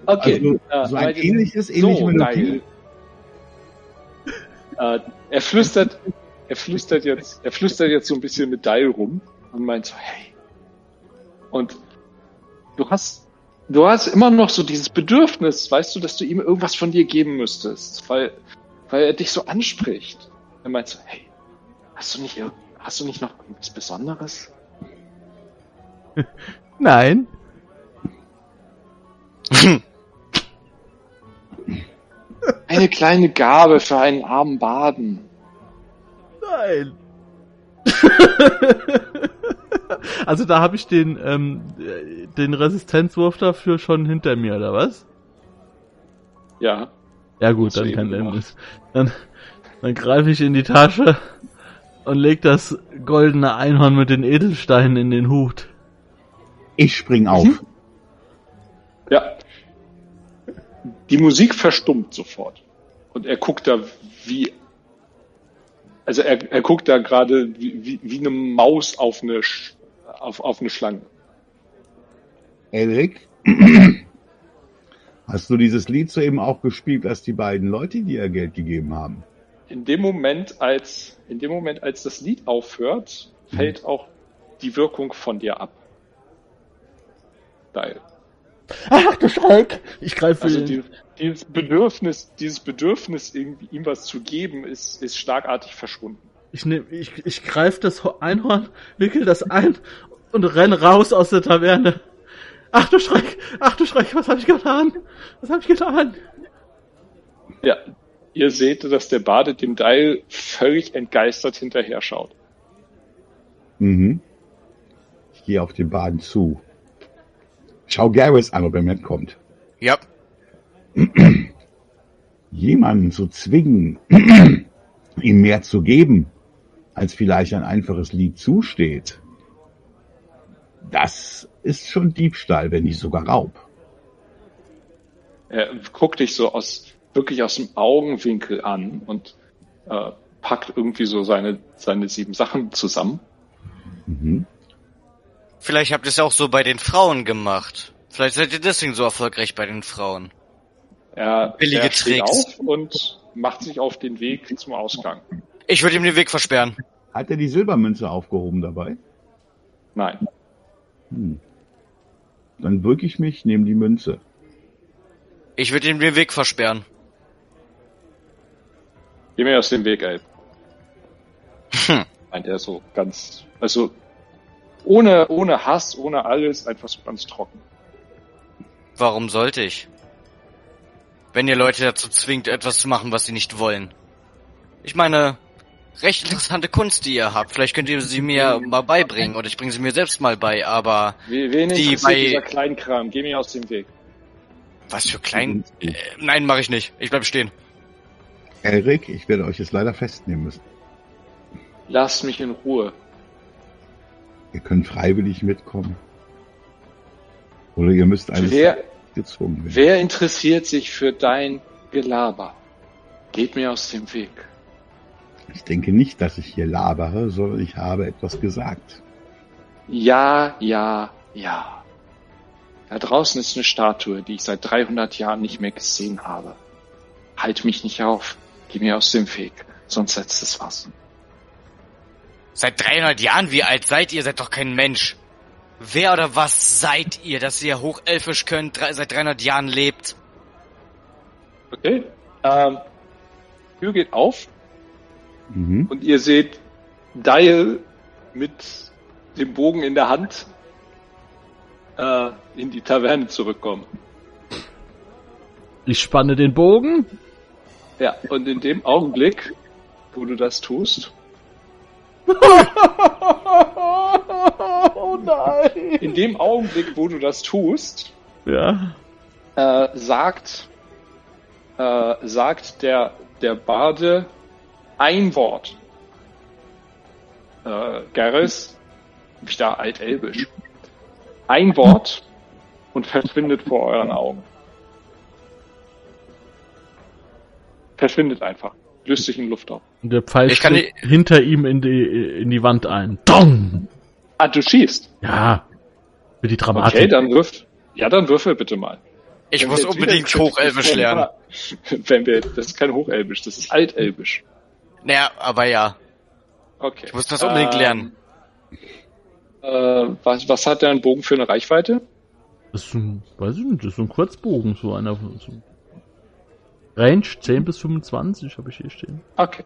Okay. Also äh, so ein weiter- ähnliches, ähnliche so, Melodie. Äh, er flüstert, er flüstert jetzt, er flüstert jetzt so ein bisschen mit Dial rum und meint so, hey. Und du hast, du hast immer noch so dieses Bedürfnis, weißt du, dass du ihm irgendwas von dir geben müsstest, weil, weil er dich so anspricht. Er meint so, hey, hast du nicht, hast du nicht noch irgendwas Besonderes? Nein. Eine kleine Gabe für einen armen Baden. Nein. also da habe ich den, ähm, äh, den Resistenzwurf dafür schon hinter mir, oder was? Ja. Ja gut, dann kein. Ende. Dann, dann greife ich in die Tasche und leg das goldene Einhorn mit den Edelsteinen in den Hut. Ich spring auf. Ja. Die Musik verstummt sofort. Und er guckt da wie, also er, er guckt da gerade wie, wie, wie eine Maus auf eine, Sch- auf, auf eine Schlange. Erik, hast du dieses Lied soeben auch gespielt, als die beiden Leute dir Geld gegeben haben? In dem Moment, als, in dem Moment, als das Lied aufhört, fällt auch die Wirkung von dir ab. Geil. Ach du Schreck! Ich greife Also die, dieses Bedürfnis, dieses Bedürfnis, irgendwie ihm was zu geben, ist, ist starkartig verschwunden. Ich nehm, ich, ich greife das Ho- Einhorn, wickel das ein und renn raus aus der Taverne. Ach du Schreck! Ach du Schreck! Was habe ich getan? Was habe ich getan? Ja, ihr seht, dass der Bade dem Dial völlig entgeistert hinterher schaut. Mhm. Ich gehe auf den Baden zu. Schau Garrus an, ob er mitkommt. Ja. Jemanden zu zwingen, ihm mehr zu geben, als vielleicht ein einfaches Lied zusteht, das ist schon Diebstahl, wenn nicht sogar Raub. Er guckt dich so aus, wirklich aus dem Augenwinkel an und äh, packt irgendwie so seine, seine sieben Sachen zusammen. Mhm. Vielleicht habt ihr es ja auch so bei den Frauen gemacht. Vielleicht seid ihr deswegen so erfolgreich bei den Frauen. Er, Billige er steht Tricks. auf und macht sich auf den Weg zum Ausgang. Ich würde ihm den Weg versperren. Hat er die Silbermünze aufgehoben dabei? Nein. Hm. Dann bücke ich mich, nehme die Münze. Ich würde ihm den Weg versperren. Geh mir aus dem Weg, ey. Hm. Meint er so ganz, also ohne, ohne Hass, ohne alles, einfach so ganz trocken. Warum sollte ich? Wenn ihr Leute dazu zwingt, etwas zu machen, was sie nicht wollen. Ich meine, recht interessante Kunst, die ihr habt. Vielleicht könnt ihr sie mir mal beibringen oder ich bringe sie mir selbst mal bei, aber Wen wen Die bei- dieser Kleinkram? Geh mir aus dem Weg. was für klein... Äh, nein, mache ich nicht. Ich bleib stehen. Erik, ich werde euch jetzt leider festnehmen müssen. Lass mich in Ruhe. Ihr könnt freiwillig mitkommen. Oder ihr müsst eines Wer, gezwungen werden. wer interessiert sich für dein Gelaber? Geht mir aus dem Weg. Ich denke nicht, dass ich hier labere, sondern ich habe etwas gesagt. Ja, ja, ja. Da draußen ist eine Statue, die ich seit 300 Jahren nicht mehr gesehen habe. Halt mich nicht auf. Geh mir aus dem Weg, sonst setzt es was. Seit 300 Jahren, wie alt seid ihr? Seid doch kein Mensch. Wer oder was seid ihr, dass ihr hochelfisch könnt, seit 300 Jahren lebt? Okay. Ähm, Tür geht auf Mhm. und ihr seht Dial mit dem Bogen in der Hand äh, in die Taverne zurückkommen. Ich spanne den Bogen. Ja, und in dem Augenblick, wo du das tust, oh nein. in dem Augenblick, wo du das tust, Ja. äh, sagt, äh, sagt der, der Bade ein Wort. Äh, Garrus, wieder altelbisch. Ein Wort und verschwindet vor euren Augen. Verschwindet einfach. Löst sich in Luft auf. Und der Pfeil Ich kann schlägt hinter ihm in die, in die Wand ein. Dong! Ah, du schießt. Ja. Für die Dramatik. Okay, dann wirf. Ja, dann würfel bitte mal. Ich Wenn muss unbedingt Hochelfisch lernen. Wenn wir, das ist kein Hochelbisch, das ist Altelbisch. Naja, aber ja. Okay. Ich muss das unbedingt Ähm, lernen. Äh, was, was hat dein Bogen für eine Reichweite? Das ist ein, weiß ich nicht, das ist so ein Kurzbogen, so einer. So. Range 10 bis 25 habe ich hier stehen. Okay.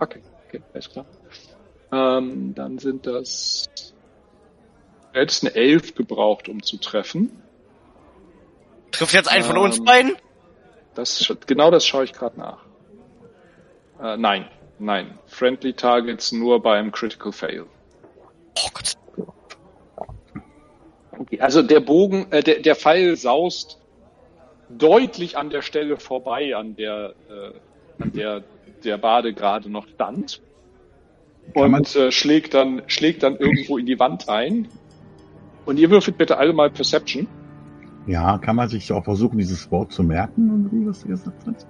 Okay, okay, alles klar. Ähm, dann sind das. Du hättest eine 11 gebraucht, um zu treffen. Trifft jetzt einen von ähm, uns beiden? Das, genau das schaue ich gerade nach. Äh, nein, nein. Friendly Targets nur beim Critical Fail. Oh Gott. Okay, also der Bogen, äh, der, der Pfeil saust deutlich an der Stelle vorbei, an der, äh, an der der Bade gerade noch stand. Und äh, schlägt dann schlägt dann irgendwo in die Wand ein. Und ihr würfelt bitte alle mal Perception. Ja, kann man sich auch versuchen, dieses Wort zu merken, wie was du gesagt hast?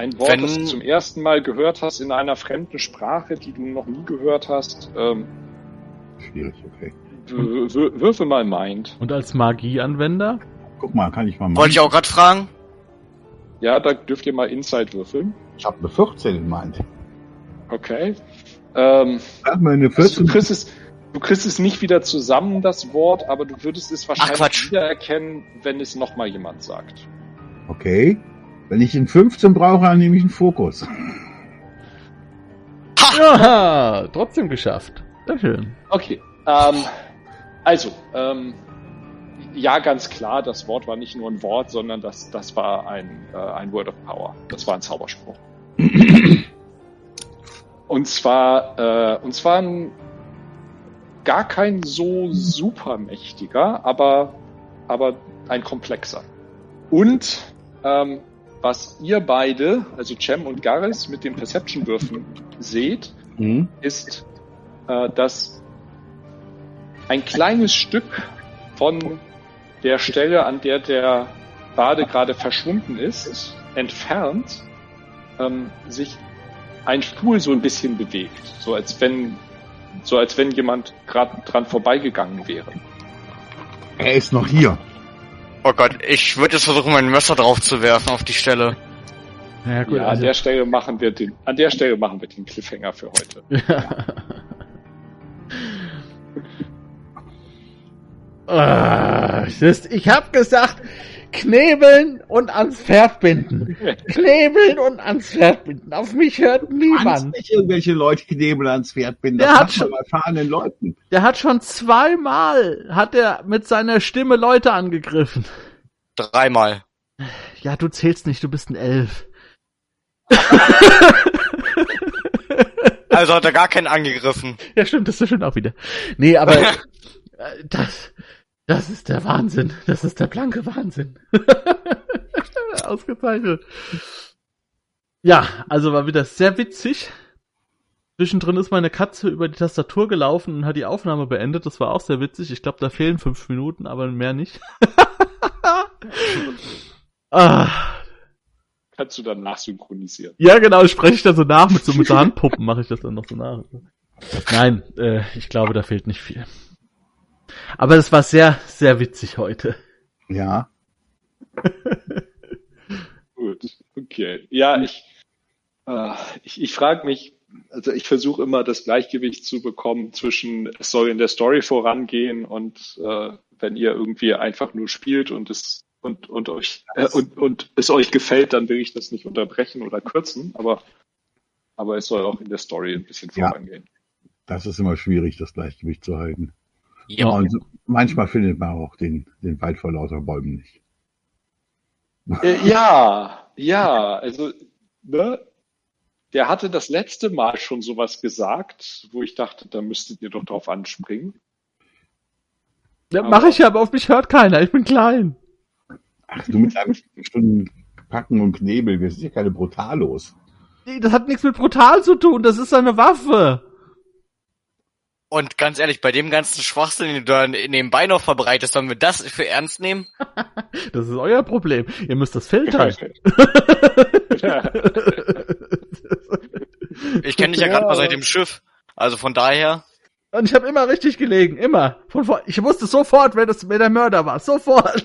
Ein Wort, Wenn- das du zum ersten Mal gehört hast in einer fremden Sprache, die du noch nie gehört hast. Ähm, Schwierig, okay. würfel mal Mind. Und als Magieanwender? Guck mal, kann ich mal machen. Wollte ich auch gerade fragen. Ja, da dürft ihr mal Insight würfeln. Ich habe eine 14 in Mind. Okay. Ähm, Sag mal eine also 14. du, kriegst es, du kriegst es nicht wieder zusammen, das Wort, aber du würdest es wahrscheinlich wiedererkennen, wenn es nochmal jemand sagt. Okay. Wenn ich einen 15 brauche, dann nehme ich einen Fokus. Ja, trotzdem geschafft. Sehr schön. Okay. Ähm, also, ähm, ja, ganz klar, das Wort war nicht nur ein Wort, sondern das, das war ein, äh, ein Word of Power. Das war ein Zauberspruch. und zwar, äh, und zwar ein, gar kein so supermächtiger, aber, aber ein komplexer. Und ähm, was ihr beide, also Cem und Garris, mit den Perception-Würfen seht, Mhm. ist, äh, dass ein kleines Stück von der Stelle, an der der Bade gerade verschwunden ist, entfernt, ähm, sich ein Stuhl so ein bisschen bewegt, so als wenn, so als wenn jemand gerade dran vorbeigegangen wäre. Er ist noch hier. Oh Gott, ich würde jetzt versuchen, mein Messer drauf zu werfen auf die Stelle. Ja, gut. ja, an also, der Stelle machen wir den, an der Stelle machen wir den Cliffhanger für heute. Ah, das, ich hab gesagt, knebeln und ans Pferd binden. Knebeln und ans Pferd binden. Auf mich hört niemand. nicht irgendwelche Leute Knebel ans Pferd binden. Das Der hat schon- bei fahrenden Leuten. Der hat schon zweimal, hat er mit seiner Stimme Leute angegriffen. Dreimal. Ja, du zählst nicht, du bist ein Elf. Also hat er gar keinen angegriffen. Ja, stimmt, das ist schön auch wieder. Nee, aber äh, das, das ist der Wahnsinn. Das ist der blanke Wahnsinn. Ausgezeichnet. Ja, also war wieder sehr witzig. Zwischendrin ist meine Katze über die Tastatur gelaufen und hat die Aufnahme beendet. Das war auch sehr witzig. Ich glaube, da fehlen fünf Minuten, aber mehr nicht. ah, Kannst du dann nachsynchronisieren. ja, genau, spreche ich da so nach mit so, mit so Handpuppen, mache ich das dann noch so nach. Nein, äh, ich glaube, da fehlt nicht viel. Aber es war sehr, sehr witzig heute. Ja. Gut, okay. Ja, ich, äh, ich, ich frage mich, also ich versuche immer das Gleichgewicht zu bekommen zwischen, es soll in der Story vorangehen und äh, wenn ihr irgendwie einfach nur spielt und es und, und euch äh, und, und es euch gefällt, dann will ich das nicht unterbrechen oder kürzen, aber aber es soll auch in der Story ein bisschen Ja. vorangehen. Das ist immer schwierig, das Gleichgewicht zu halten. Ja. und manchmal findet man auch den, den Wald vor lauter Bäumen nicht. Äh, ja, ja, also ne, der hatte das letzte Mal schon sowas gesagt, wo ich dachte, da müsstet ihr doch drauf anspringen. Ja, mache ich ja, aber auf mich hört keiner. Ich bin klein. Ach, du mit deinen Stunden Packen und Knebel, wir sind ja keine Brutalos. Nee, Das hat nichts mit brutal zu tun. Das ist eine Waffe. Und ganz ehrlich, bei dem ganzen Schwachsinn, den du dann nebenbei noch verbreitest, sollen wir das für ernst nehmen? Das ist euer Problem. Ihr müsst das filtern. Ich kenne dich ja gerade mal seit dem Schiff. Also von daher, Und ich habe immer richtig gelegen, immer. Von vor ich wusste sofort, wer, das, wer der Mörder war. Sofort.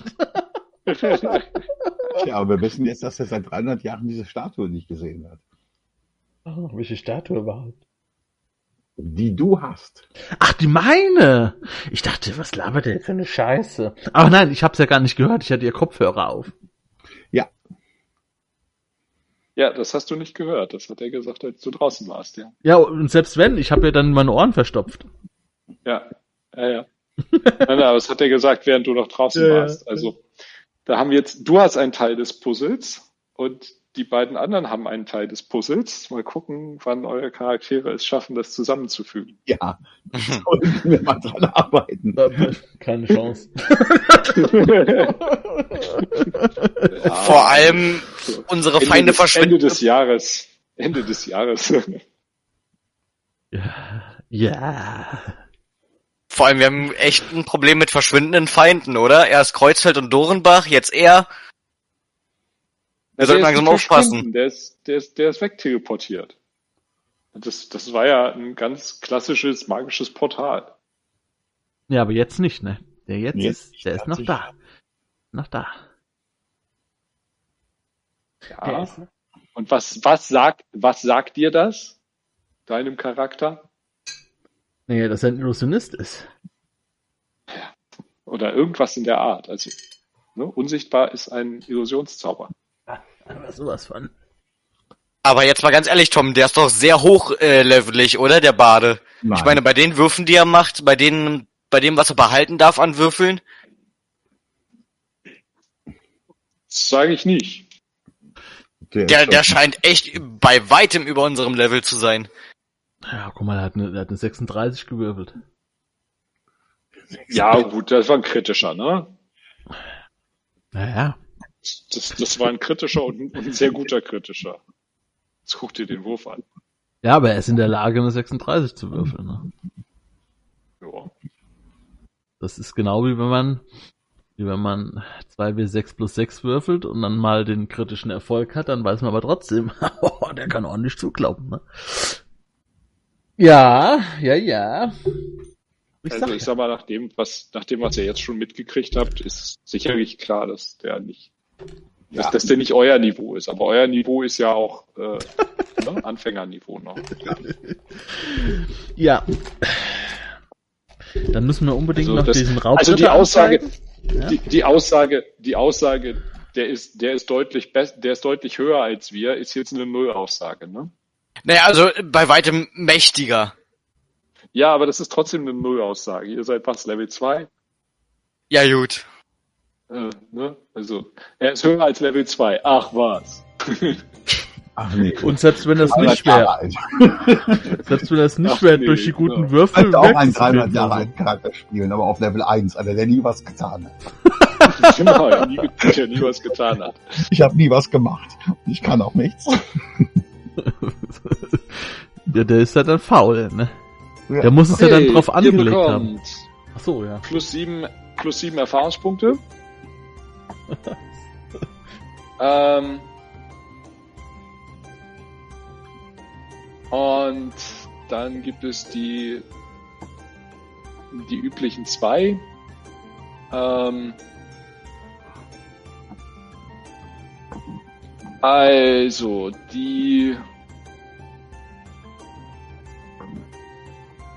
Ja, aber wir wissen jetzt, dass er seit 300 Jahren diese Statue nicht gesehen hat. Oh, welche Statue überhaupt? Die du hast. Ach, die meine. Ich dachte, was labert der jetzt für eine Scheiße? Aber nein, ich hab's ja gar nicht gehört. Ich hatte ihr Kopfhörer auf. Ja, Ja, das hast du nicht gehört. Das hat er gesagt, als du draußen warst, ja. Ja, und selbst wenn, ich habe ja dann meine Ohren verstopft. Ja, ja, ja. nein, nein, aber das hat er gesagt, während du noch draußen Ja, ja. warst. Also, da haben wir jetzt, du hast einen Teil des Puzzles und die beiden anderen haben einen Teil des Puzzles. Mal gucken, wann eure Charaktere es schaffen, das zusammenzufügen. ja. Sollten wir mal dran arbeiten. Keine Chance. Ja, vor allem unsere Ende Feinde des, Ende verschwinden. des Jahres. Ende des Jahres. Ja. Ja. Vor allem, wir haben echt ein Problem mit verschwindenden Feinden, oder? Erst Kreuzfeld und Dorenbach, jetzt er. Der ist langsam aufpassen. Der ist, der ist, der ist wegteleportiert. Das, das war ja ein ganz klassisches magisches Portal. Ja, aber jetzt nicht, ne? Der jetzt Jetzt ist, der ist noch da. Noch da. Ja. Und was, was sagt, was sagt dir das? Deinem Charakter? Naja, dass er ein Illusionist ist. Oder irgendwas in der Art. Also, ne, unsichtbar ist ein Illusionszauber. Aber sowas von. Aber jetzt mal ganz ehrlich, Tom, der ist doch sehr hochlevelig, äh, oder? Der Bade. Nein. Ich meine, bei den Würfen, die er macht, bei denen, bei dem, was er behalten darf an Würfeln, Das sage ich nicht. Der, der, der scheint echt bei weitem über unserem Level zu sein. Ja, guck mal, er hat eine, er hat eine 36 gewürfelt. Ja, gut, das war ein kritischer, ne? Naja. Das, das war ein kritischer und, ein- und ein sehr guter kritischer. Jetzt guck dir den Wurf an. Ja, aber er ist in der Lage, eine 36 zu würfeln. Ne? Ja. Das ist genau wie wenn man, wie wenn man 2W6 plus 6 würfelt und dann mal den kritischen Erfolg hat, dann weiß man aber trotzdem, oh, der kann ordentlich zuklappen, ne? Ja, ja, ja. Ich Also sag, ich sag mal, nach dem, was, nach dem, was ihr jetzt schon mitgekriegt habt, ist sicherlich klar, dass der nicht, dass, dass der nicht euer Niveau ist. Aber euer Niveau ist ja auch äh, ne? Anfängerniveau noch. ja. Dann müssen wir unbedingt Also noch das- diesen Raub Also die Aussage, Ja. die, die Aussage, die Aussage, der ist, der ist deutlich best, der ist deutlich höher als wir, ist jetzt eine Null-Aussage, ne? Naja, also bei weitem mächtiger. Ja, aber das ist trotzdem eine Null-Aussage. Ihr seid was, Level 2? Ja, gut. Äh, ne? Also, er ist höher als Level 2. Ach was. Ach nee. Und selbst wenn das 300 nicht alt. selbst wenn das nicht wäre, nee, durch die guten ja. Würfel, könnte auch jeden 300 Jahre alten Charakter spielen, aber auf Level 1, also der nie was getan hat. genau, er nie, der nie was getan hat. Ich habe nie was gemacht. Ich kann auch nichts. so. der, ist ja dann faul, ne? Ja. Der muss es ja dann Hey, drauf angelegt haben. Ach so, ja. Plus sieben, plus sieben Erfahrungspunkte. Ähm, und dann gibt es die, die üblichen zwei. Ähm, also, die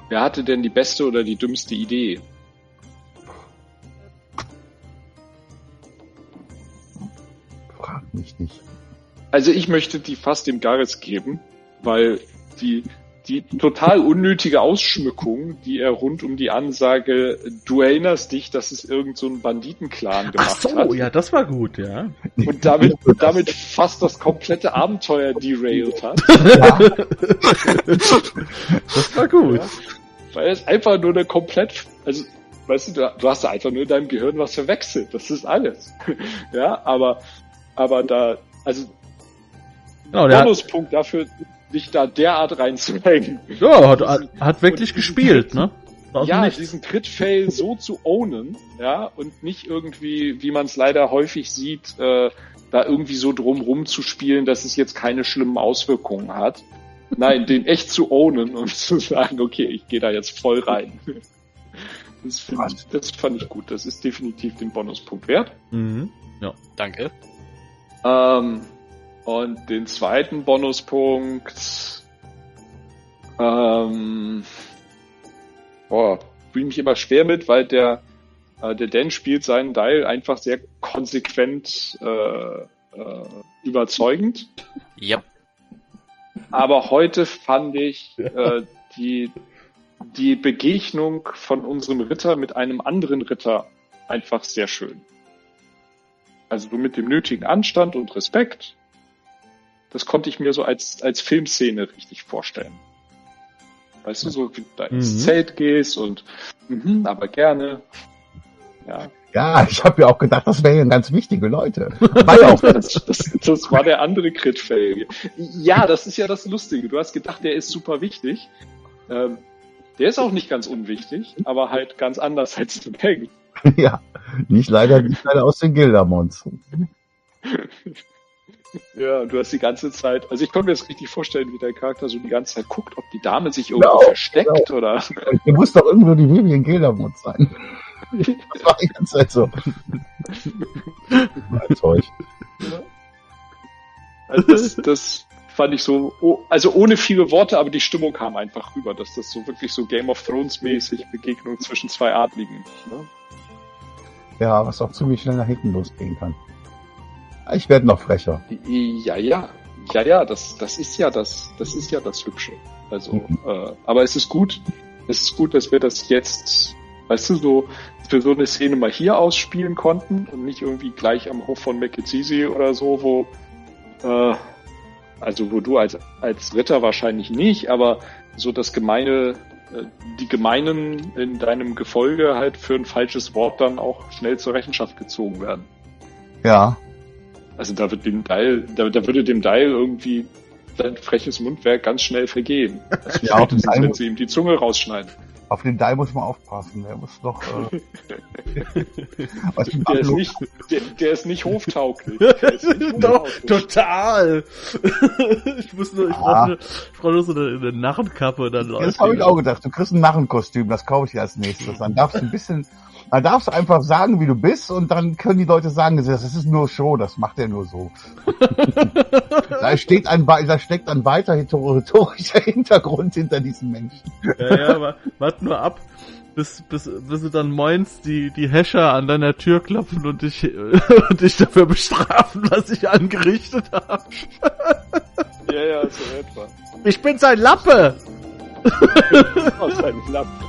Wer hatte denn die beste oder die dümmste Idee? Also ich möchte die fast dem Gareth geben, weil die, die total unnötige Ausschmückung, die er rund um die Ansage, du erinnerst dich, dass es irgend so ein Banditenclan Ach gemacht so, hat. ja, das war gut, ja. Und damit, damit fast das komplette Abenteuer derailed hat. Das war gut. Ja. Weil es einfach nur eine komplett, also, weißt du, du, du hast einfach nur in deinem Gehirn was verwechselt. Das ist alles. ja, aber, aber da, also, Genau, der hat, Bonuspunkt dafür, dich da derart reinzuhängen. ja, hat, hat, hat wirklich gespielt, ne? Ja, Nichts. diesen Crit-Fail so zu ownen, ja, und nicht irgendwie, wie man es leider häufig sieht, äh, da irgendwie so drum zu spielen, dass es jetzt keine schlimmen Auswirkungen hat. Nein, den echt zu ownen und zu sagen, okay, ich gehe da jetzt voll rein. Das, ich, das fand ich gut. Das ist definitiv den Bonuspunkt wert. Mhm. Danke. Ähm, und den zweiten Bonuspunkt, ähm, boah, fühle mich immer schwer mit, weil der, äh, der Dan spielt seinen Dial einfach sehr konsequent äh, äh, überzeugend. Ja. Aber heute fand ich äh, die, die Begegnung von unserem Ritter mit einem anderen Ritter einfach sehr schön. Also so mit dem nötigen Anstand und Respekt. Das konnte ich mir so als, als Filmszene richtig vorstellen. Weißt du, so wie du da ins Mhm. Zelt gehst und, mhm, aber gerne. Ja, Ja, ich habe ja auch gedacht, das wären ganz wichtige Leute. War ja auch das, das, das war der andere Crit-Fail. Ja, das ist ja das Lustige. Du hast gedacht, der ist super wichtig. Ähm, Der ist auch nicht ganz unwichtig, aber halt ganz anders als du denkst. ja, nicht leider, nicht leider aus den Gildermons. Ja, du hast die ganze Zeit, also ich konnte mir das richtig vorstellen, wie dein Charakter so die ganze Zeit guckt, ob die Dame sich irgendwo Genau, versteckt oder. Du musst doch irgendwo die Vivian Gildermons sein. Das war die ganze Zeit so. Euch. Also das, das fand ich so, oh, also ohne viele Worte, aber die Stimmung kam einfach rüber, dass das so wirklich so Game of Thrones mäßig Begegnung zwischen zwei Adligen. Ne? Ja, was auch ziemlich schnell nach hinten losgehen kann. Ich werde noch frecher. Ja, ja, ja, ja, das, das ist ja das, das ist ja das Hübsche. Also, Mhm. äh, aber es ist gut, es ist gut, dass wir das jetzt, weißt du, so für so eine Szene mal hier ausspielen konnten und nicht irgendwie gleich am Hof von Mekizisi oder so, wo, äh, also wo du als als Ritter wahrscheinlich nicht, aber so das gemeine, äh, die Gemeinen in deinem Gefolge halt für ein falsches Wort dann auch schnell zur Rechenschaft gezogen werden. Ja, Also da wird dem Dial, da, da würde dem Dial irgendwie sein freches Mundwerk ganz schnell vergehen. Also Ja, auf dem spätestens, Dial wenn sie ihm die Zunge rausschneiden. auf den Dai muss man aufpassen. Der muss doch. Äh, dem Der ist nicht, der, der ist nicht hoftauglich. Ist nicht Doch, total. ich muss nur, ich Ah. brauche nur, ich brauch nur so eine, eine Narrenkappe und dann das habe ich auch gedacht. Du kriegst ein Narrenkostüm, das kaufe ich dir als nächstes. Dann darfst du ein bisschen, dann darfst du einfach sagen, wie du bist, und dann können die Leute sagen, das ist nur Show, das macht er nur so. da steht ein, da steckt ein weiter historischer Hintergrund hinter diesen Menschen. Ja, ja, aber wart nur ab, bis, bis, bis du dann moins die, die Häscher an deiner Tür klopfen und dich, und dich dafür bestrafen, was ich angerichtet habe. Ja, ja, so etwa. Ich bin sein Lappe! Aus seinem Lappen.